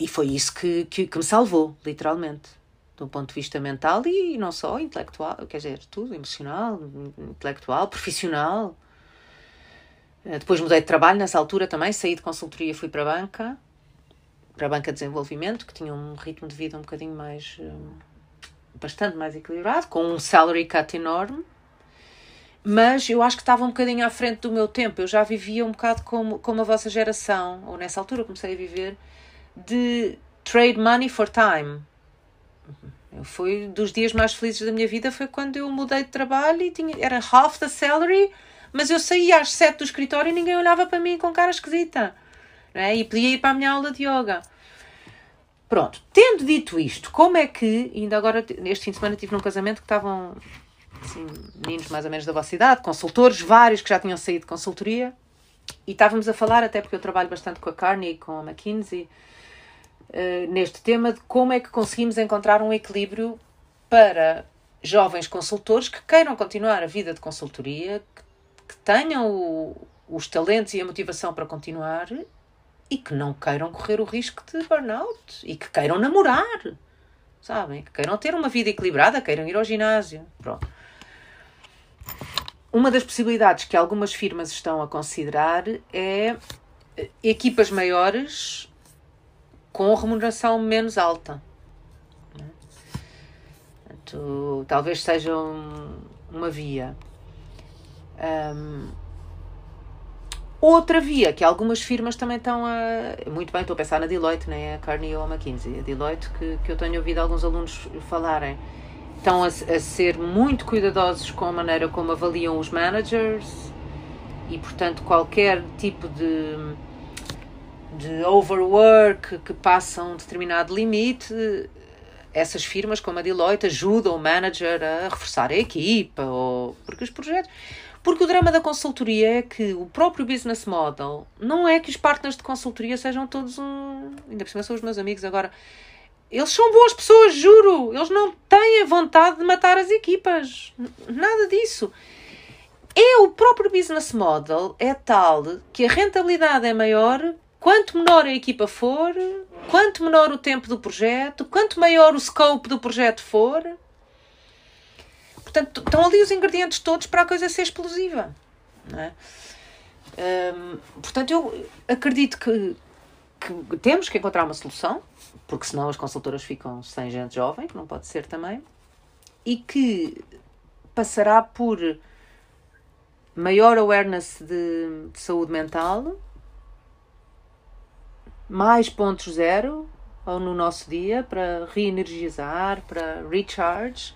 e foi isso que, que, que me salvou, literalmente, do ponto de vista mental e não só intelectual, quer dizer, tudo, emocional, intelectual, profissional. Eh, depois mudei de trabalho nessa altura também, saí de consultoria, fui para a banca para a banca de desenvolvimento, que tinha um ritmo de vida um bocadinho mais. Um, bastante mais equilibrado, com um salary cut enorme. Mas eu acho que estava um bocadinho à frente do meu tempo. Eu já vivia um bocado como, como a vossa geração, ou nessa altura comecei a viver, de trade money for time. Fui dos dias mais felizes da minha vida foi quando eu mudei de trabalho e tinha, era half the salary, mas eu saía às sete do escritório e ninguém olhava para mim com cara esquisita é? e podia ir para a minha aula de yoga. Pronto, tendo dito isto, como é que, ainda agora, este fim de semana tive num casamento que estavam assim, meninos mais ou menos da vossa idade, consultores, vários que já tinham saído de consultoria, e estávamos a falar, até porque eu trabalho bastante com a Carney e com a McKinsey, uh, neste tema de como é que conseguimos encontrar um equilíbrio para jovens consultores que queiram continuar a vida de consultoria, que, que tenham o, os talentos e a motivação para continuar e que não queiram correr o risco de burnout e que queiram namorar, sabem? Que queiram ter uma vida equilibrada, queiram ir ao ginásio. Pronto. Uma das possibilidades que algumas firmas estão a considerar é equipas maiores com remuneração menos alta. Portanto, talvez seja um, uma via. Um, Outra via que algumas firmas também estão a. Muito bem, estou a pensar na Deloitte, nem a Carney ou a McKinsey. A Deloitte, que, que eu tenho ouvido alguns alunos falarem, estão a, a ser muito cuidadosos com a maneira como avaliam os managers e, portanto, qualquer tipo de, de overwork que passa um determinado limite, essas firmas, como a Deloitte, ajudam o manager a reforçar a equipa, ou, porque os projetos porque o drama da consultoria é que o próprio business model não é que os partners de consultoria sejam todos um. Ainda por cima são os meus amigos agora. Eles são boas pessoas, juro. Eles não têm a vontade de matar as equipas. Nada disso. É o próprio business model é tal que a rentabilidade é maior quanto menor a equipa for, quanto menor o tempo do projeto, quanto maior o scope do projeto for. Portanto, estão ali os ingredientes todos para a coisa ser explosiva. É? Hum, portanto, eu acredito que que temos que encontrar uma solução, porque senão as consultoras ficam sem gente jovem, que não pode ser também, e que passará por maior awareness de, de saúde mental, mais pontos zero no nosso dia para reenergizar, para recharge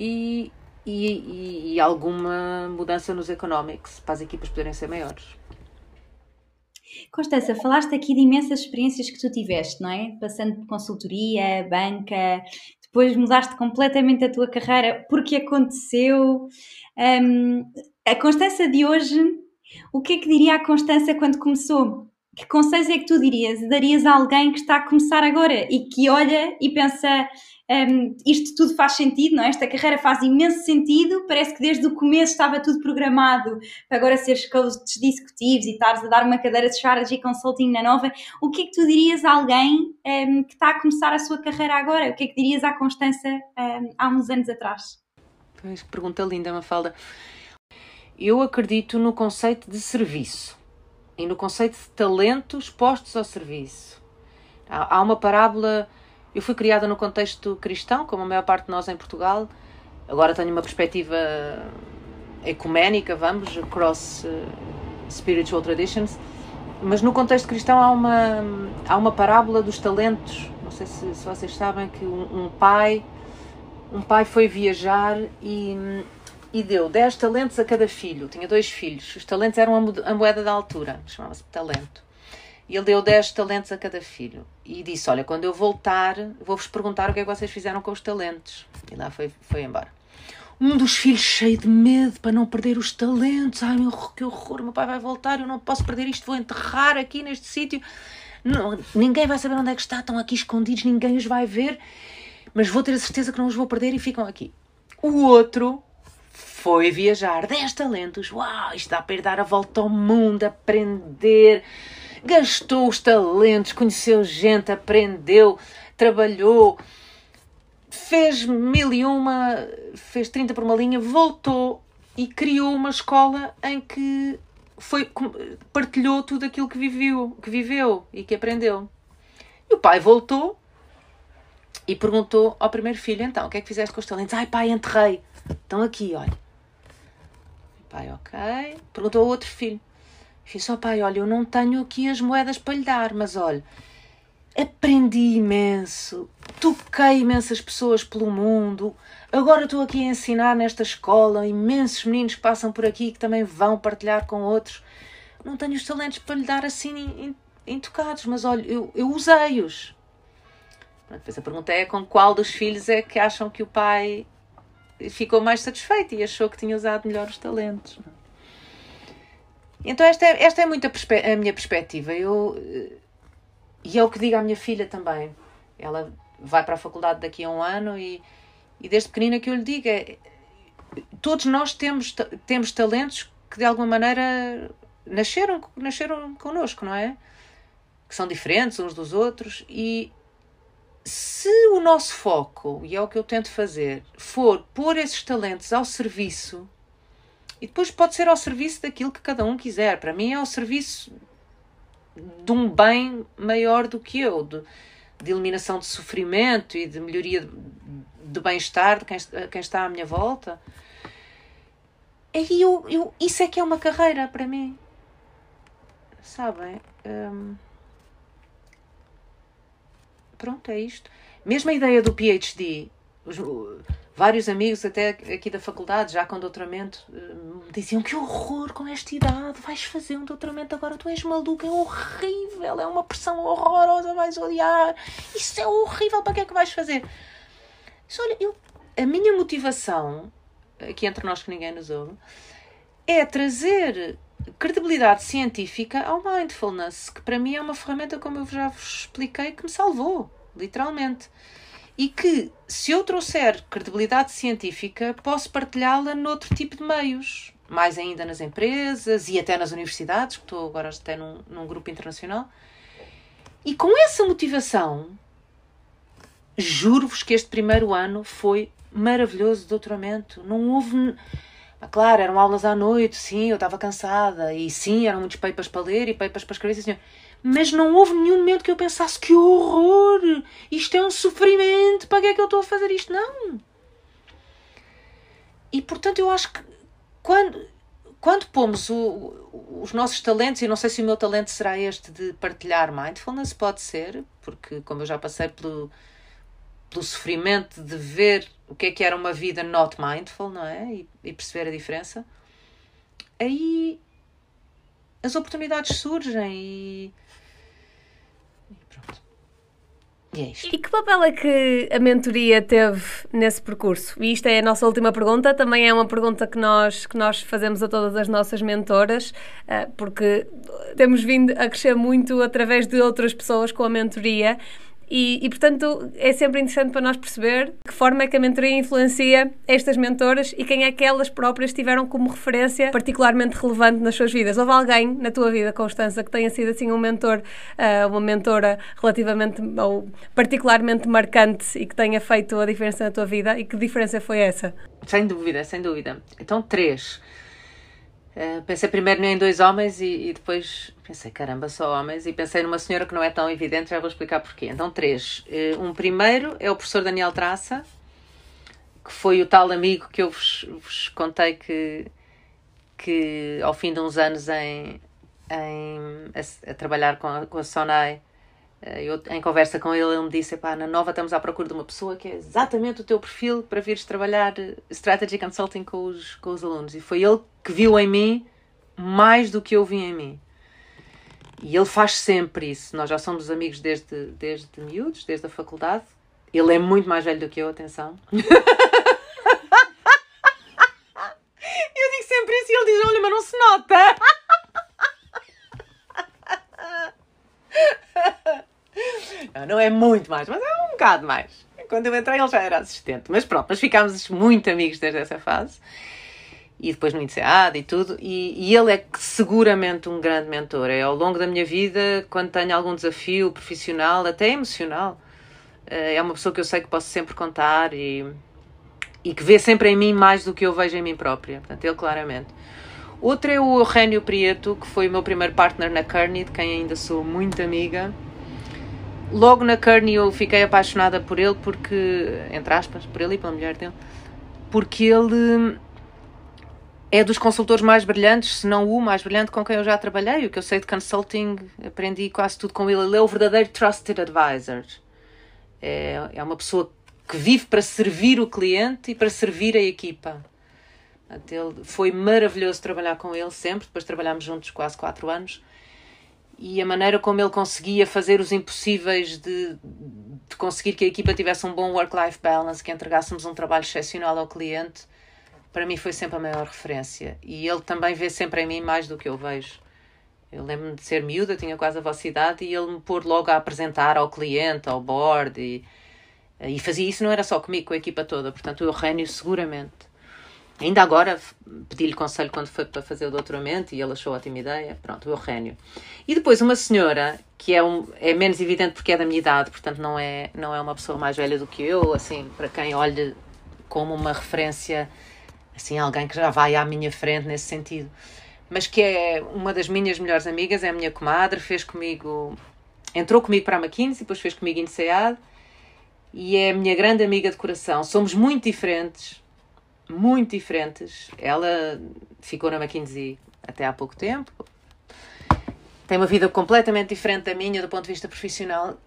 e, e, e, alguma mudança nos economics para as equipas poderem ser maiores. Constança, falaste aqui de imensas experiências que tu tiveste, não é? Passando por consultoria, banca, depois mudaste completamente a tua carreira porque aconteceu. Um, a Constança de hoje, o que é que diria a Constança quando começou? Que conselhos é que tu dirias? Darias a alguém que está a começar agora e que olha e pensa um, isto tudo faz sentido, não é? Esta carreira faz imenso sentido, parece que desde o começo estava tudo programado para agora seres coaches discutivos e estares a dar uma cadeira de strategy consulting na nova. O que é que tu dirias a alguém um, que está a começar a sua carreira agora? O que é que dirias à Constança um, há uns anos atrás? Pois, pergunta linda, Mafalda. Eu acredito no conceito de serviço e no conceito de talentos postos ao serviço. Há, há uma parábola eu fui criada no contexto cristão, como a maior parte de nós em Portugal. Agora tenho uma perspectiva ecuménica, vamos, across uh, spiritual traditions. Mas no contexto cristão há uma, há uma parábola dos talentos. Não sei se, se vocês sabem que um, um, pai um pai foi viajar e, e deu 10 talentos a cada filho. Tinha dois filhos. Os talentos eram a moeda da altura, chamava-se talento. E ele deu 10 talentos a cada filho. E disse: Olha, quando eu voltar, vou-vos perguntar o que é que vocês fizeram com os talentos. E lá foi, foi embora. Um dos filhos, cheio de medo para não perder os talentos. Ai, meu, que horror, meu pai vai voltar, eu não posso perder isto, vou enterrar aqui neste sítio. Não, ninguém vai saber onde é que está, estão aqui escondidos, ninguém os vai ver, mas vou ter a certeza que não os vou perder e ficam aqui. O outro foi viajar, 10 talentos, uau, isto dá para ir dar a volta ao mundo, aprender gastou os talentos, conheceu gente, aprendeu, trabalhou, fez mil e uma, fez 30 por uma linha, voltou e criou uma escola em que foi, partilhou tudo aquilo que viveu, que viveu e que aprendeu. E o pai voltou e perguntou ao primeiro filho: então, o que é que fizeste com os talentos? Ai, pai, enterrei. Estão aqui, olha. Pai, ok. Perguntou ao outro filho: Fiz, ó pai, olha, eu não tenho aqui as moedas para lhe dar, mas olha, aprendi imenso, toquei imensas pessoas pelo mundo, agora estou aqui a ensinar nesta escola, imensos meninos passam por aqui que também vão partilhar com outros. Não tenho os talentos para lhe dar assim intocados, mas olha, eu, eu usei-os. Depois a pergunta é com qual dos filhos é que acham que o pai ficou mais satisfeito e achou que tinha usado melhor os talentos. Então esta é, esta é muito a, a minha perspectiva. Eu, eh, e é o que digo à minha filha também. Ela vai para a faculdade daqui a um ano e, e desde pequenina que eu lhe digo é, todos nós temos, temos talentos que de alguma maneira nasceram, nasceram connosco, não é? Que são diferentes uns dos outros e se o nosso foco, e é o que eu tento fazer, for pôr esses talentos ao serviço e depois pode ser ao serviço daquilo que cada um quiser. Para mim é ao serviço de um bem maior do que eu, de, de eliminação de sofrimento e de melhoria do bem-estar de quem, quem, está à minha volta. E eu, eu, isso é que é uma carreira para mim. Sabem? Hum, pronto, é isto. Mesmo a ideia do PhD, vários amigos, até aqui da faculdade, já com doutoramento, eh, me diziam que horror com esta idade, vais fazer um doutoramento agora, tu és maluco, é horrível, é uma pressão horrorosa, vais odiar, isso é horrível, para que é que vais fazer? Mas, olha, eu, a minha motivação, aqui entre nós que ninguém nos ouve, é trazer credibilidade científica ao mindfulness, que para mim é uma ferramenta, como eu já vos expliquei, que me salvou, literalmente e que, se eu trouxer credibilidade científica, posso partilhá-la noutro tipo de meios, mais ainda nas empresas e até nas universidades, que estou agora até num, num grupo internacional. E com essa motivação, juro-vos que este primeiro ano foi maravilhoso de doutoramento. Não houve. Ah, claro, eram aulas à noite, sim, eu estava cansada, e sim, eram muitos papers para ler e papers para escrever, sim. Mas não houve nenhum momento que eu pensasse que horror! Isto é um sofrimento, para que é que eu estou a fazer isto? Não! E portanto eu acho que quando, quando pomos o, os nossos talentos, e não sei se o meu talento será este de partilhar mindfulness, pode ser, porque como eu já passei pelo, pelo sofrimento de ver o que é que era uma vida not mindful, não é? E, e perceber a diferença, aí as oportunidades surgem e, pronto. E. E que papel é que a mentoria teve nesse percurso? E isto é a nossa última pergunta, também é uma pergunta que nós, que nós fazemos a todas as nossas mentoras, eh, porque temos vindo a crescer muito através de outras pessoas com a mentoria e, e, portanto, é sempre interessante para nós perceber que forma é que a mentoria influencia estas mentoras e quem é que elas próprias tiveram como referência particularmente relevante nas suas vidas. Houve alguém na tua vida, Constança, que tenha sido assim um mentor, uh, uma mentora relativamente ou particularmente marcante e que tenha feito a diferença na tua vida? E que diferença foi essa? Sem dúvida, sem dúvida. Então, três. Uh, pensei primeiro em dois homens e, e, depois pensei, caramba, só homens. E pensei numa senhora que não é tão evidente, já vou explicar porquê. Então, três. Uh, um primeiro é o professor Daniel Traça, que foi o tal amigo que eu vos, vos contei que, que ao fim de uns anos em, em a, a, trabalhar com a, com a Sonai eh, eu, em conversa com ele, ele me disse: na Nova estamos à procura de uma pessoa que é exatamente o teu perfil para vires trabalhar eh, Strategy Consulting com os, com os alunos. E foi ele que viu em mim mais do que eu vi em mim. E ele faz sempre isso. Nós já somos amigos desde, desde miúdos, desde a faculdade. Ele é muito mais velho do que eu, atenção. eu digo sempre isso e ele diz: Olha, mas não se nota. Não, não é muito mais, mas é um bocado mais. Quando eu entrei ele já era assistente. Mas pronto, nós ficámos muito amigos desde essa fase. E depois no INSEAD e tudo. E, e ele é seguramente um grande mentor. É ao longo da minha vida, quando tenho algum desafio profissional, até emocional, eh, é uma pessoa que eu sei que posso sempre contar e, e que vê sempre em mim mais do que eu vejo em mim própria. Portanto, ele claramente. Outro é o Eugênio Prieto, que foi o meu primeiro partner na Kearney, de quem ainda sou muito amiga logo na Kearney eu fiquei apaixonada por ele porque, entre aspas, por ele e pela mulher dele, porque ele é dos consultores mais brilhantes, se não o mais brilhante com quem eu já trabalhei. O que eu sei de consulting, aprendi quase tudo com ele. Ele é o verdadeiro trusted advisor. É, é uma pessoa que vive para servir o cliente e para servir a equipa. Ele, foi maravilhoso trabalhar com ele sempre. Depois trabalhámos juntos quase quatro anos e a maneira como ele conseguia fazer os impossíveis de, de conseguir que a equipa tivesse um bom work-life balance, que entregássemos um trabalho excepcional ao cliente, para mim foi sempre a maior referência. E ele também vê sempre em mim mais do que eu vejo. Eu lembro-me de ser miúda, tinha quase a vossa idade, e ele me pôr logo a apresentar ao cliente, ao board, e, e fazia isso não era só comigo, com a equipa toda. Portanto, o Eugênio seguramente Ainda agora pedi-lhe conselho quando foi para fazer o doutoramento e ele achou ótima ideia. Pronto, o Eugênio. E depois uma senhora que é, um, é menos evidente porque é da minha idade, portanto não é, não é uma pessoa mais velha do que eu, assim, para quem olhe como uma referência, assim, alguém que já vai à minha frente nesse sentido. Mas que é uma das minhas melhores amigas, é a minha comadre, fez comigo, entrou comigo para a McKinsey, depois fez comigo em INSEAD e é a minha grande amiga de coração. Somos muito diferentes, muito diferentes. Ela ficou na McKinsey até há pouco tempo, tem uma vida completamente diferente da minha do ponto de vista profissional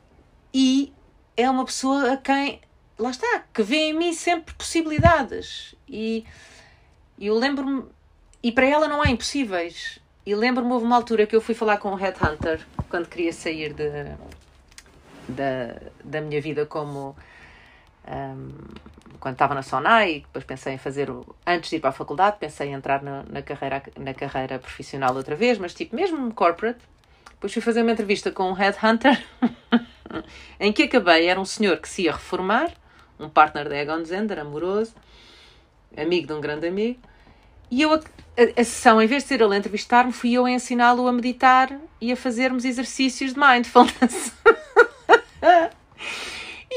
e é uma pessoa a quem, lá está, que vê em mim sempre possibilidades. E eu lembro-me, e para ela não há impossíveis. E lembro-me, houve uma altura que eu fui falar com um headhunter quando queria sair de, da, da minha vida como. Um, quando estava na Sonai, depois pensei em fazer, o, antes de ir para a faculdade, pensei em entrar na, na, carreira, na carreira profissional outra vez, mas tipo, mesmo corporate. Depois fui fazer uma entrevista com um headhunter, em que acabei, era um senhor que se ia reformar, um partner da Egon Zender, amoroso, amigo de um grande amigo, e eu, a, a, a sessão, em vez de ser ele a entrevistar-me, fui eu a ensiná-lo a meditar e a fazermos exercícios de mindfulness.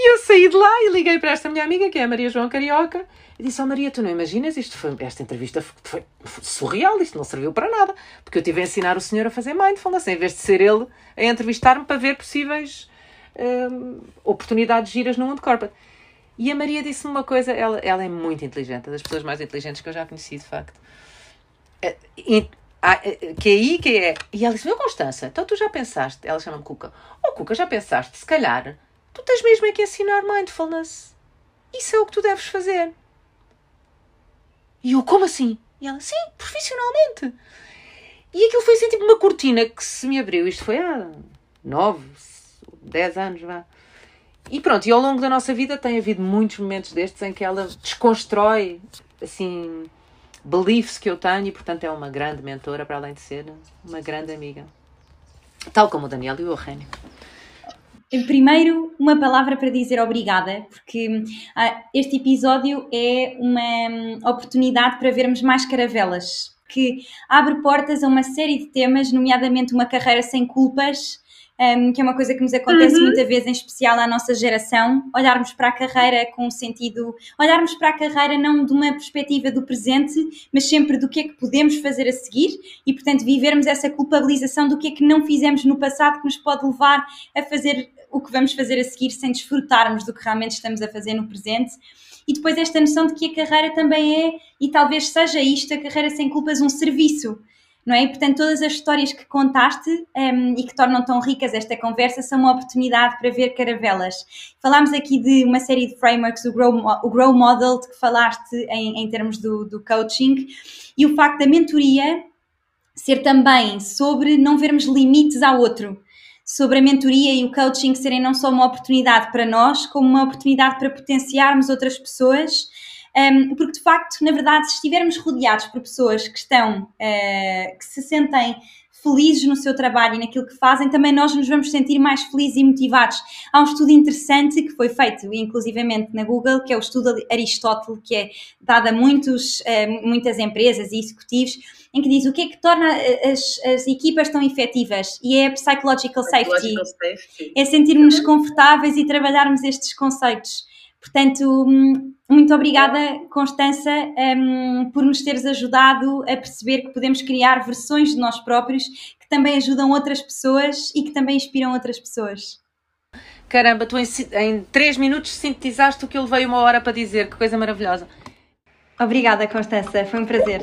E eu saí de lá e liguei para esta minha amiga, que é a Maria João Carioca, e disse: Oh Maria, tu não imaginas, isto foi, esta entrevista foi, foi surreal, isto não serviu para nada, porque eu tive a ensinar o senhor a fazer mindfulness, em vez de ser ele a entrevistar-me para ver possíveis hum, oportunidades giras no mundo corporate. E a Maria disse-me uma coisa, ela, ela é muito inteligente, das pessoas mais inteligentes que eu já conheci, de facto. Eh, eh, que é aí que é. E ela disse: Meu Constança, então tu já pensaste? Ela chama-me Cuca. Oh, Cuca, já pensaste? Se calhar tu tens mesmo é que ensinar mindfulness. Isso é o que tu deves fazer. E eu, como assim? E ela, sim, profissionalmente. E aquilo foi assim tipo uma cortina que se me abriu. Isto foi há nove, dez anos, vá. E pronto, e ao longo da nossa vida tem havido muitos momentos destes em que ela desconstrói, assim, beliefs que eu tenho e, portanto, é uma grande mentora, para além de ser uma grande amiga. Tal como o Daniel e o Eugênio. Primeiro, uma palavra para dizer obrigada, porque ah, este episódio é uma hum, oportunidade para vermos mais caravelas, que abre portas a uma série de temas, nomeadamente uma carreira sem culpas, um, que é uma coisa que nos acontece uhum. muitas vezes, em especial à nossa geração, olharmos para a carreira com um sentido, olharmos para a carreira não de uma perspectiva do presente, mas sempre do que é que podemos fazer a seguir e, portanto, vivermos essa culpabilização do que é que não fizemos no passado que nos pode levar a fazer o que vamos fazer a seguir sem desfrutarmos do que realmente estamos a fazer no presente. E depois esta noção de que a carreira também é, e talvez seja isto, a carreira sem culpas, um serviço não é? E, portanto, todas as histórias que contaste um, e que tornam tão ricas esta conversa são uma oportunidade para ver caravelas. Falámos aqui de uma série de frameworks, o Grow, o grow Model, de que falaste em, em termos do, do coaching, e o facto da mentoria ser também sobre não vermos limites ao outro sobre a mentoria e o coaching serem não só uma oportunidade para nós, como uma oportunidade para potenciarmos outras pessoas um, porque de facto, na verdade, se estivermos rodeados por pessoas que estão, uh, que se sentem felizes no seu trabalho e naquilo que fazem, também nós nos vamos sentir mais felizes e motivados. Há um estudo interessante que foi feito, inclusivamente na Google, que é o estudo Aristóteles, que é dado a muitos, uh, muitas empresas e executivos, em que diz o que é que torna eh, as, as equipas tão efetivas e é psychological, psychological safety. safety. É sentirmos uhum. confortáveis e trabalharmos estes conceitos. Portanto, hum, muito obrigada, Constança, um, por nos teres ajudado a perceber que podemos criar versões de nós próprios que também ajudam outras pessoas e que também inspiram outras pessoas. Caramba, tu em, em três minutos sintetizaste o que eu levei uma hora para dizer, que coisa maravilhosa. Obrigada, Constança, foi um prazer.